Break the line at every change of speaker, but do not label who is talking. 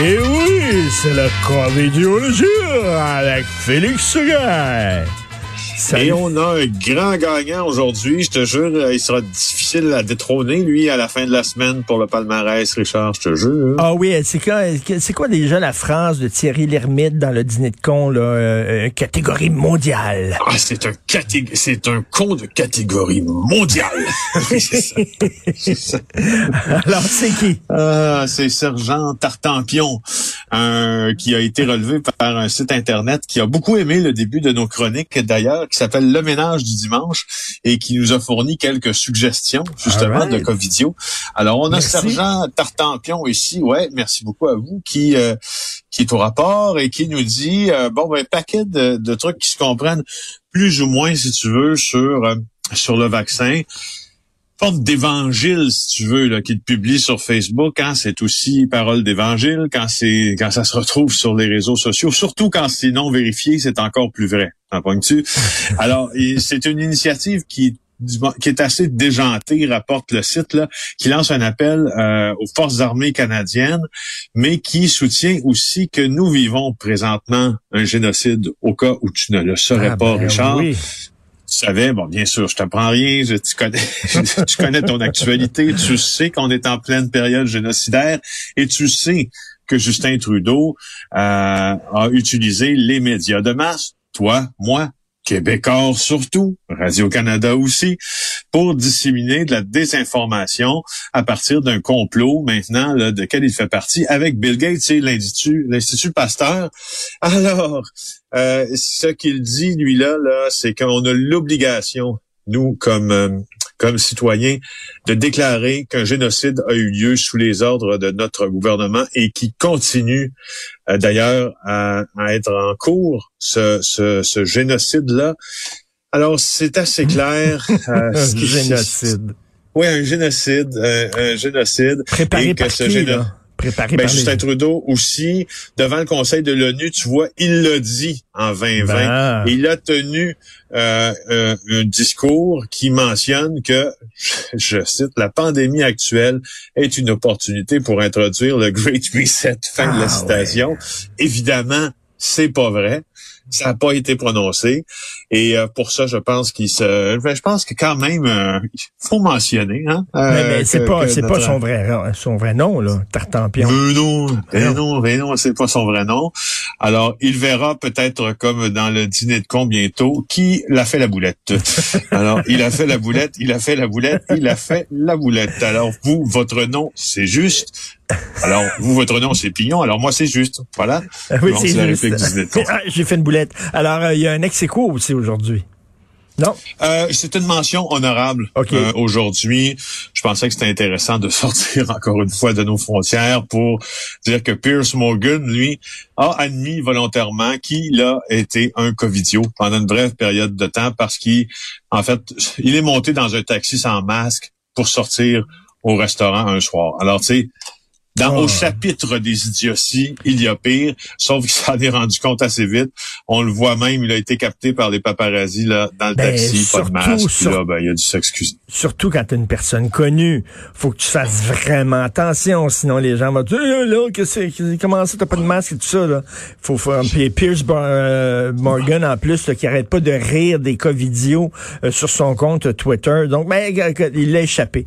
Et oui, c'est le comédien le jour avec Félix Seguin.
Et on a un grand gagnant aujourd'hui. Je te jure, euh, il sera difficile à détrôner, lui, à la fin de la semaine pour le palmarès, Richard, je te jure.
Ah oui, c'est quoi, c'est quoi déjà la phrase de Thierry Lhermitte dans le dîner de con, là, euh, euh, catégorie mondiale?
Ah, c'est un catég- c'est un con de catégorie mondiale. Oui, c'est ça. C'est ça.
Alors, c'est qui?
Ah, c'est Sergent Tartampion, un, qui a été relevé par un site Internet qui a beaucoup aimé le début de nos chroniques, d'ailleurs, qui s'appelle Le Ménage du Dimanche et qui nous a fourni quelques suggestions, justement, de Covidio. Alors, on a
Merci.
Sergent Tartampion ici, ouais, merci beaucoup à vous, qui, euh, qui est au rapport et qui nous dit, euh, bon, ben, paquet de, de trucs qui se comprennent plus ou moins, si tu veux, sur, euh, sur le vaccin forme d'évangile, si tu veux, là, qu'il publie sur Facebook, hein, c'est aussi parole d'évangile. Quand c'est quand ça se retrouve sur les réseaux sociaux, surtout quand c'est non vérifié, c'est encore plus vrai. T'en pognes-tu? Alors, c'est une initiative qui qui est assez déjantée, rapporte le site, là, qui lance un appel euh, aux forces armées canadiennes, mais qui soutient aussi que nous vivons présentement un génocide au cas où tu ne le saurais
Ah,
pas,
ben
Richard
oui.
Tu savais, bon, bien sûr, je t'apprends rien, je, tu connais, tu connais ton actualité, tu sais qu'on est en pleine période génocidaire et tu sais que Justin Trudeau euh, a utilisé les médias de masse, toi, moi, Québécois surtout, Radio-Canada aussi, pour disséminer de la désinformation à partir d'un complot maintenant là, de quel il fait partie avec Bill Gates et l'Institut, Pasteur. Alors, euh, ce qu'il dit, lui, là, là c'est qu'on a l'obligation, nous, comme, euh, comme citoyens, de déclarer qu'un génocide a eu lieu sous les ordres de notre gouvernement et qui continue, euh, d'ailleurs, à, à être en cours, ce, ce, ce génocide-là. Alors, c'est assez clair. euh,
Un
ce qui-
génocide.
Oui, un génocide, euh, un génocide.
Préparé
Et que
par
ce
qui,
géno-
là? Préparé
Ben,
par
Justin
les...
Trudeau aussi, devant le Conseil de l'ONU, tu vois, il l'a dit en 2020.
Ben.
Il a tenu euh, euh, un discours qui mentionne que, je cite, la pandémie actuelle est une opportunité pour introduire le Great Reset. Fin de
Ah,
la citation. Évidemment, c'est pas vrai. Ça n'a pas été prononcé. Et euh, pour ça, je pense qu'il se. ben, je pense que quand même, euh, il faut mentionner. Hein,
Mais,
euh,
mais c'est pas,
que
c'est pas
notre-
son vrai, son vrai nom, là, Tartampion.
mais non, mais
Non.
mais non, c'est pas son vrai nom. Alors, il verra peut-être comme dans le dîner de con bientôt qui l'a fait la boulette. Alors, il a fait la boulette, il a fait la boulette, il a fait la boulette. Alors, vous, votre nom, c'est juste. Alors, vous, votre nom, c'est Pignon. Alors, moi, c'est juste. Voilà.
oui,
Bon,
c'est juste. Ah, J'ai fait une boulette. Alors, euh, il y a un ex-écho aussi aujourd'hui? Non?
Euh, c'est une mention honorable
OK.
euh, aujourd'hui. Je pensais que c'était intéressant de sortir encore une fois de nos frontières pour dire que Pierce Morgan, lui, a admis volontairement qu'il a été un covidio pendant une brève période de temps parce qu'il, en fait, il est monté dans un taxi sans masque pour sortir au restaurant un soir. Alors, tu sais, dans,
Oh.
Au chapitre des idioties, il y a pire, sauf qu'il s'en est rendu compte assez vite. On le voit même, il a été capté par les paparazzis là, dans le
Ben,
taxi, pas de
surtout
masque.
Sur-
là, ben, il a dû s'excuser.
Surtout quand t'es une personne connue. Faut que tu fasses vraiment attention, sinon les gens vont dire, Eh, là, qu'est-ce que c'est, comment ça, t'as pas de masque et tout ça, là. Faut faire, puis Pierce euh, Morgan, en plus, là, qui arrête pas de rire des covidios euh, sur son compte Twitter. Donc, ben, il l'a échappé.